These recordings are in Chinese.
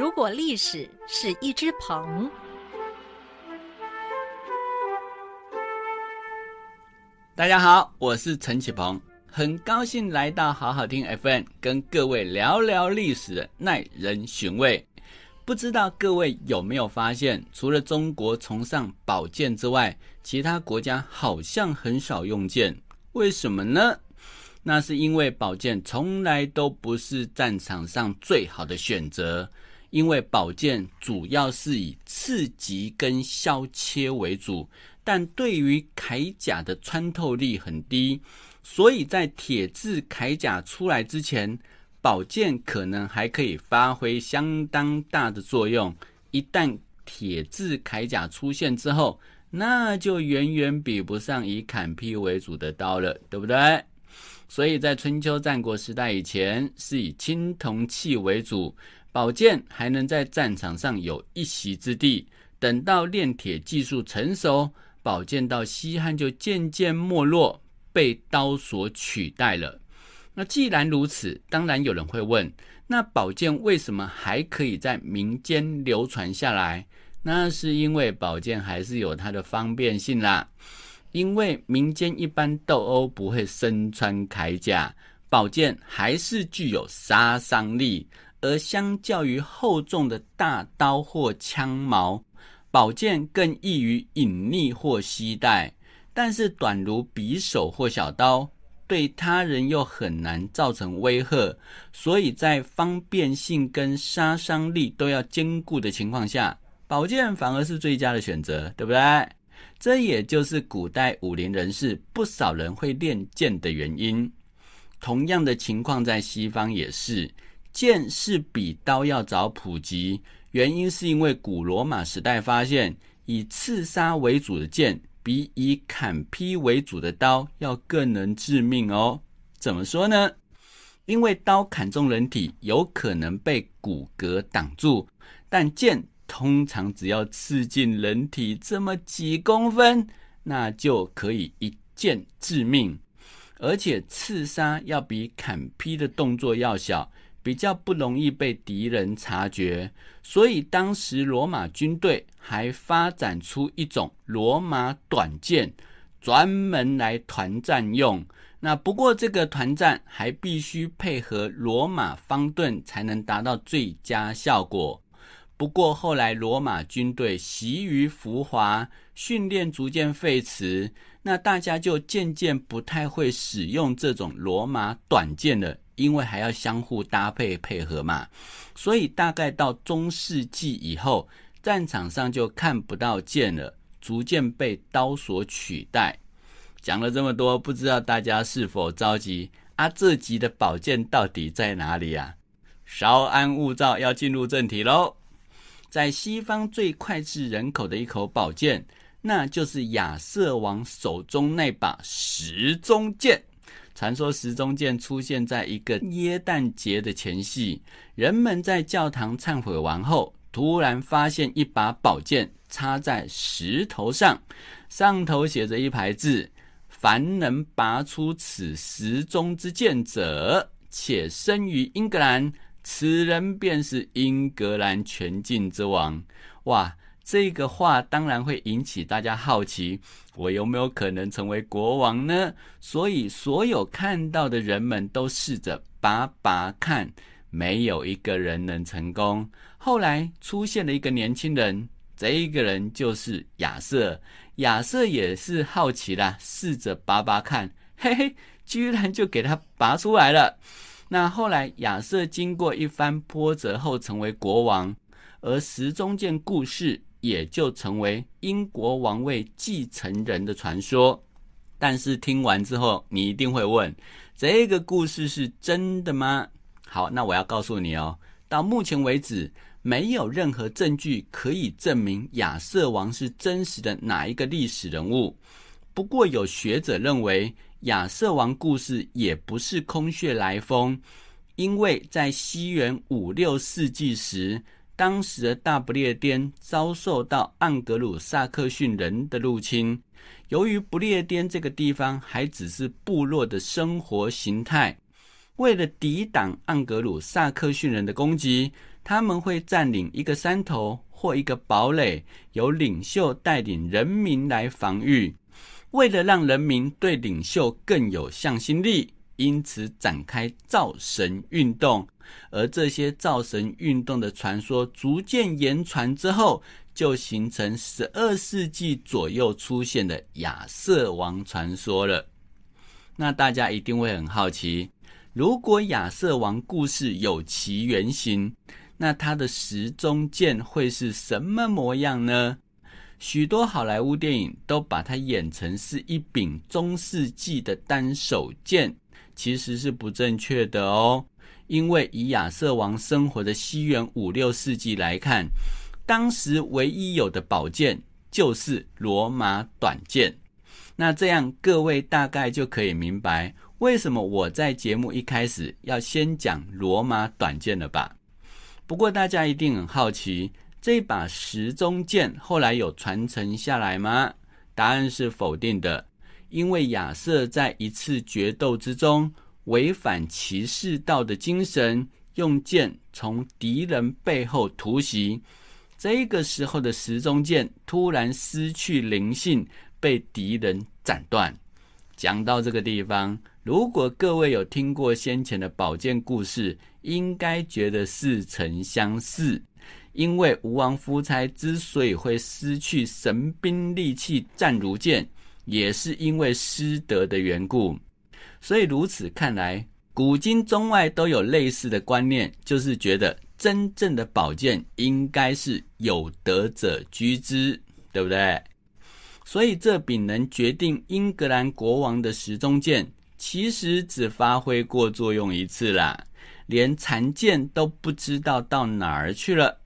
如果历史是一只鹏，大家好，我是陈启鹏，很高兴来到好好听 FM，跟各位聊聊历史耐人寻味。不知道各位有没有发现，除了中国崇尚宝剑之外，其他国家好像很少用剑，为什么呢？那是因为宝剑从来都不是战场上最好的选择，因为宝剑主要是以刺击跟削切为主，但对于铠甲的穿透力很低，所以在铁质铠甲出来之前，宝剑可能还可以发挥相当大的作用。一旦铁质铠甲出现之后，那就远远比不上以砍劈为主的刀了，对不对？所以在春秋战国时代以前，是以青铜器为主，宝剑还能在战场上有一席之地。等到炼铁技术成熟，宝剑到西汉就渐渐没落，被刀所取代了。那既然如此，当然有人会问：那宝剑为什么还可以在民间流传下来？那是因为宝剑还是有它的方便性啦。因为民间一般斗殴不会身穿铠甲，宝剑还是具有杀伤力，而相较于厚重的大刀或枪矛，宝剑更易于隐匿或携带。但是短如匕首或小刀，对他人又很难造成威吓，所以在方便性跟杀伤力都要兼顾的情况下，宝剑反而是最佳的选择，对不对？这也就是古代武林人士不少人会练剑的原因。同样的情况在西方也是，剑是比刀要早普及，原因是因为古罗马时代发现，以刺杀为主的剑比以砍劈为主的刀要更能致命哦。怎么说呢？因为刀砍中人体有可能被骨骼挡住，但剑。通常只要刺进人体这么几公分，那就可以一剑致命。而且刺杀要比砍劈的动作要小，比较不容易被敌人察觉。所以当时罗马军队还发展出一种罗马短剑，专门来团战用。那不过这个团战还必须配合罗马方盾，才能达到最佳效果。不过后来罗马军队习于浮华，训练逐渐废弛，那大家就渐渐不太会使用这种罗马短剑了，因为还要相互搭配配合嘛。所以大概到中世纪以后，战场上就看不到剑了，逐渐被刀所取代。讲了这么多，不知道大家是否着急？啊，这集的宝剑到底在哪里啊？稍安勿躁，要进入正题喽。在西方最脍炙人口的一口宝剑，那就是亚瑟王手中那把时钟剑。传说时钟剑出现在一个耶诞节的前夕，人们在教堂忏悔完后，突然发现一把宝剑插在石头上，上头写着一排字：“凡能拔出此时钟之剑者，且生于英格兰。”此人便是英格兰全境之王。哇，这个话当然会引起大家好奇，我有没有可能成为国王呢？所以，所有看到的人们都试着拔拔看，没有一个人能成功。后来出现了一个年轻人，这一个人就是亚瑟。亚瑟也是好奇啦，试着拔拔看，嘿嘿，居然就给他拔出来了。那后来，亚瑟经过一番波折后成为国王，而时钟剑故事也就成为英国王位继承人的传说。但是听完之后，你一定会问：这个故事是真的吗？好，那我要告诉你哦，到目前为止，没有任何证据可以证明亚瑟王是真实的哪一个历史人物。不过，有学者认为。亚瑟王故事也不是空穴来风，因为在西元五六世纪时，当时的大不列颠遭受到盎格鲁撒克逊人的入侵。由于不列颠这个地方还只是部落的生活形态，为了抵挡盎格鲁撒克逊人的攻击，他们会占领一个山头或一个堡垒，由领袖带领人民来防御。为了让人民对领袖更有向心力，因此展开造神运动。而这些造神运动的传说逐渐言传之后，就形成十二世纪左右出现的亚瑟王传说了。那大家一定会很好奇，如果亚瑟王故事有其原型，那他的时钟剑会是什么模样呢？许多好莱坞电影都把它演成是一柄中世纪的单手剑，其实是不正确的哦。因为以亚瑟王生活的西元五六世纪来看，当时唯一有的宝剑就是罗马短剑。那这样各位大概就可以明白为什么我在节目一开始要先讲罗马短剑了吧？不过大家一定很好奇。这把时钟剑后来有传承下来吗？答案是否定的，因为亚瑟在一次决斗之中违反骑士道的精神，用剑从敌人背后突袭。这个时候的时钟剑突然失去灵性，被敌人斩断。讲到这个地方，如果各位有听过先前的宝剑故事，应该觉得似曾相似。因为吴王夫差之所以会失去神兵利器战如剑，也是因为失德的缘故。所以如此看来，古今中外都有类似的观念，就是觉得真正的宝剑应该是有德者居之，对不对？所以这柄能决定英格兰国王的时钟剑，其实只发挥过作用一次啦，连残剑都不知道到哪儿去了。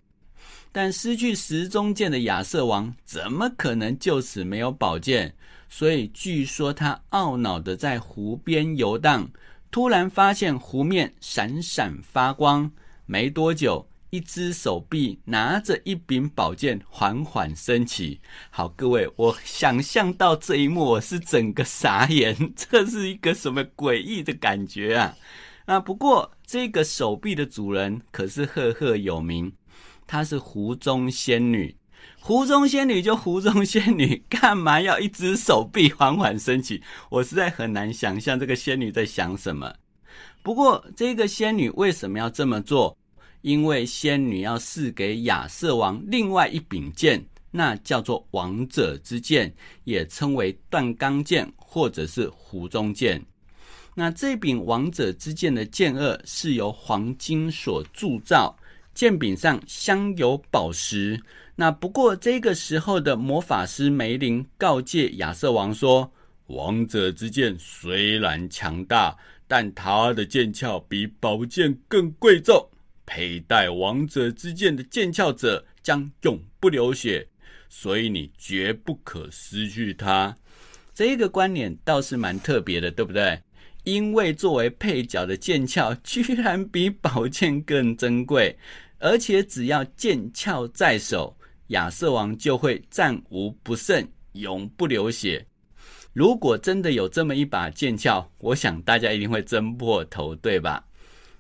但失去时钟剑的亚瑟王怎么可能就此没有宝剑？所以据说他懊恼的在湖边游荡，突然发现湖面闪闪发光。没多久，一只手臂拿着一柄宝剑缓缓升起。好，各位，我想象到这一幕，我是整个傻眼。这是一个什么诡异的感觉啊？啊！不过这个手臂的主人可是赫赫有名。她是湖中仙女，湖中仙女就湖中仙女，干嘛要一只手臂缓缓升起？我实在很难想象这个仙女在想什么。不过，这个仙女为什么要这么做？因为仙女要赐给亚瑟王另外一柄剑，那叫做王者之剑，也称为断钢剑或者是湖中剑。那这柄王者之剑的剑颚是由黄金所铸造。剑柄上镶有宝石。那不过这个时候的魔法师梅林告诫亚瑟王说：“王者之剑虽然强大，但他的剑鞘比宝剑更贵重。佩戴王者之剑的剑鞘者将永不流血，所以你绝不可失去它。”这个观念倒是蛮特别的，对不对？因为作为配角的剑鞘居然比宝剑更珍贵。而且只要剑鞘在手，亚瑟王就会战无不胜，永不流血。如果真的有这么一把剑鞘，我想大家一定会争破头，对吧？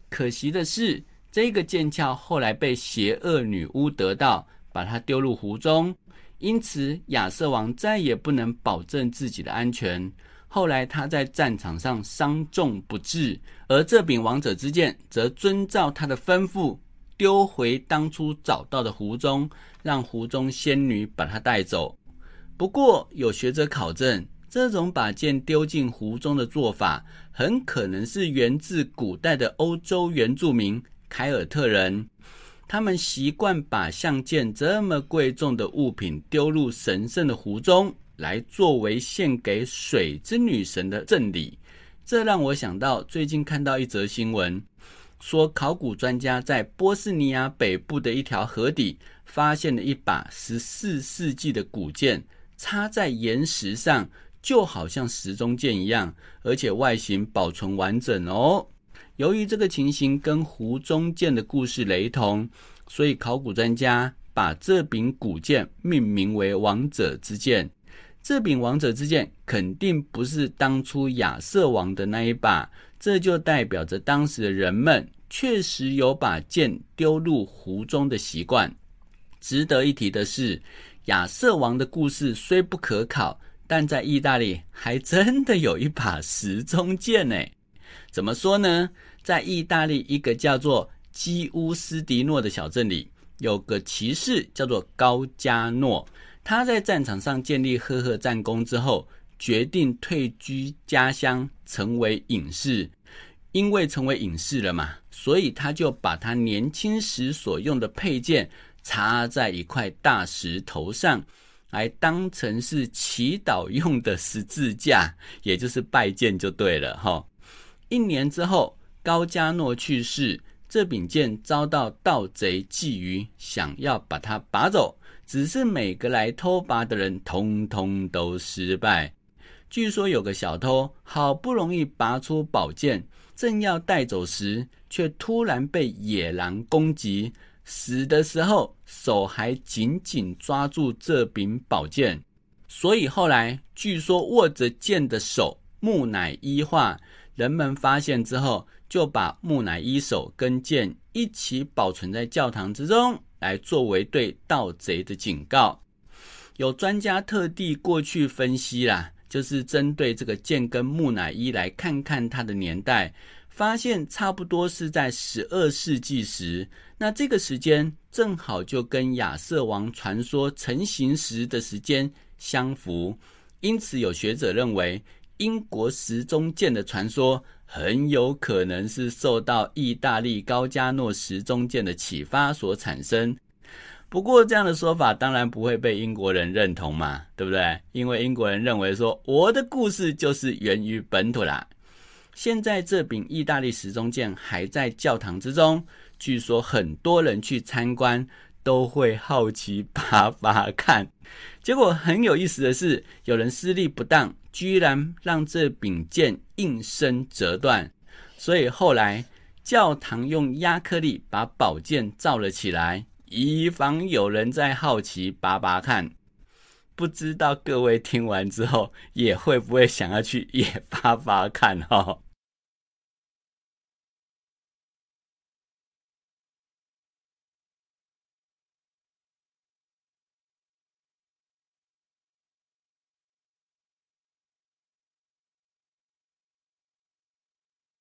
可惜的是，这个剑鞘后来被邪恶女巫得到，把它丢入湖中，因此亚瑟王再也不能保证自己的安全。后来他在战场上伤重不治，而这柄王者之剑则遵照他的吩咐。丢回当初找到的湖中，让湖中仙女把它带走。不过，有学者考证，这种把剑丢进湖中的做法，很可能是源自古代的欧洲原住民凯尔特人。他们习惯把像剑这么贵重的物品丢入神圣的湖中，来作为献给水之女神的赠礼。这让我想到最近看到一则新闻。说，考古专家在波斯尼亚北部的一条河底发现了一把十四世纪的古剑，插在岩石上，就好像时钟剑一样，而且外形保存完整哦。由于这个情形跟湖中剑的故事雷同，所以考古专家把这柄古剑命名为“王者之剑”。这柄王者之剑肯定不是当初亚瑟王的那一把，这就代表着当时的人们。确实有把剑丢入湖中的习惯。值得一提的是，亚瑟王的故事虽不可考，但在意大利还真的有一把时钟剑呢。怎么说呢？在意大利一个叫做基乌斯迪诺的小镇里，有个骑士叫做高加诺。他在战场上建立赫赫战功之后，决定退居家乡，成为隐士。因为成为隐士了嘛，所以他就把他年轻时所用的佩剑插在一块大石头上，来当成是祈祷用的十字架，也就是拜剑就对了哈。一年之后，高加诺去世，这柄剑遭到盗贼觊觎，想要把它拔走，只是每个来偷拔的人通通都失败。据说有个小偷好不容易拔出宝剑。正要带走时，却突然被野狼攻击，死的时候手还紧紧抓住这柄宝剑。所以后来据说握着剑的手木乃伊化，人们发现之后，就把木乃伊手跟剑一起保存在教堂之中，来作为对盗贼的警告。有专家特地过去分析啦。就是针对这个剑跟木乃伊来看看它的年代，发现差不多是在十二世纪时。那这个时间正好就跟亚瑟王传说成型时的时间相符，因此有学者认为，英国时钟剑的传说很有可能是受到意大利高加诺时钟剑的启发所产生。不过这样的说法当然不会被英国人认同嘛，对不对？因为英国人认为说我的故事就是源于本土啦。现在这柄意大利时钟剑还在教堂之中，据说很多人去参观都会好奇拔拔看。结果很有意思的是，有人施力不当，居然让这柄剑应声折断。所以后来教堂用亚克力把宝剑罩了起来。以防有人在好奇拔拔看，不知道各位听完之后也会不会想要去也拔拔看哈？